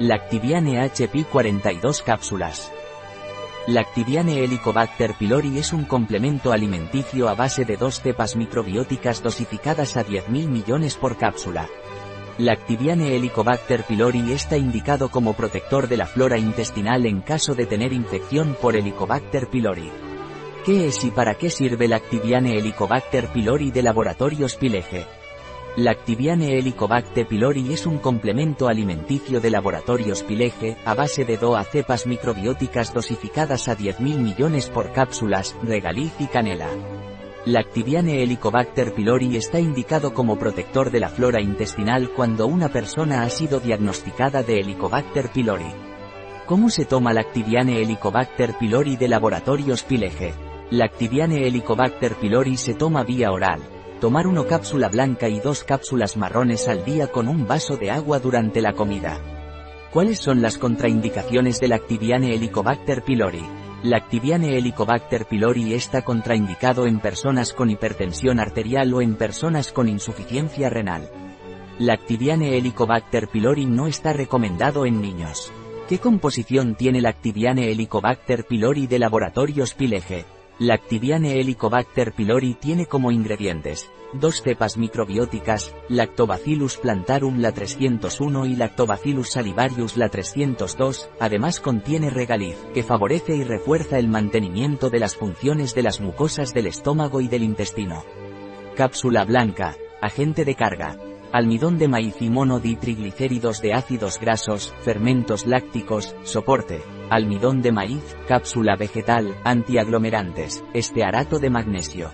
Lactibiane HP 42 cápsulas. Lactibiane Helicobacter pylori es un complemento alimenticio a base de dos cepas microbióticas dosificadas a 10.000 millones por cápsula. Lactibiane Helicobacter pylori está indicado como protector de la flora intestinal en caso de tener infección por Helicobacter pylori. ¿Qué es y para qué sirve Lactibiane Helicobacter pylori de Laboratorios Pilege? Lactibiane Helicobacter pylori es un complemento alimenticio de laboratorios Pilege, a base de DOA cepas microbióticas dosificadas a 10.000 millones por cápsulas, regaliz y canela. Lactibiane Helicobacter pylori está indicado como protector de la flora intestinal cuando una persona ha sido diagnosticada de Helicobacter pylori. ¿Cómo se toma Lactibiane Helicobacter pylori de laboratorios Pilege? Lactibiane Helicobacter pylori se toma vía oral Tomar una cápsula blanca y dos cápsulas marrones al día con un vaso de agua durante la comida. ¿Cuáles son las contraindicaciones del Activiane Helicobacter pylori? Lactiviane Helicobacter pylori está contraindicado en personas con hipertensión arterial o en personas con insuficiencia renal. Lactiviane Helicobacter pylori no está recomendado en niños. ¿Qué composición tiene Lactiviane Helicobacter pylori de laboratorios Pilege? Lactibiane Helicobacter pylori tiene como ingredientes, dos cepas microbióticas, Lactobacillus plantarum la 301 y Lactobacillus salivarius la 302, además contiene regaliz, que favorece y refuerza el mantenimiento de las funciones de las mucosas del estómago y del intestino. Cápsula blanca, agente de carga, almidón de maíz y monoditriglicéridos de ácidos grasos, fermentos lácticos, soporte, almidón de maíz, cápsula vegetal, antiaglomerantes, estearato de magnesio.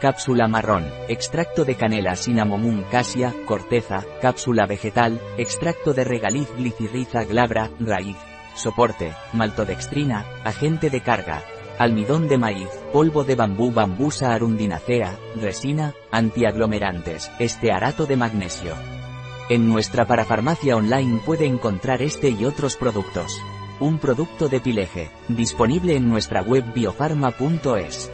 Cápsula marrón, extracto de canela cinnamomum casia, corteza, cápsula vegetal, extracto de regaliz glicirriza glabra, raíz. Soporte, maltodextrina, agente de carga, almidón de maíz, polvo de bambú bambusa arundinacea, resina, antiaglomerantes, estearato de magnesio. En nuestra parafarmacia online puede encontrar este y otros productos. Un producto de Pileje, disponible en nuestra web biofarma.es.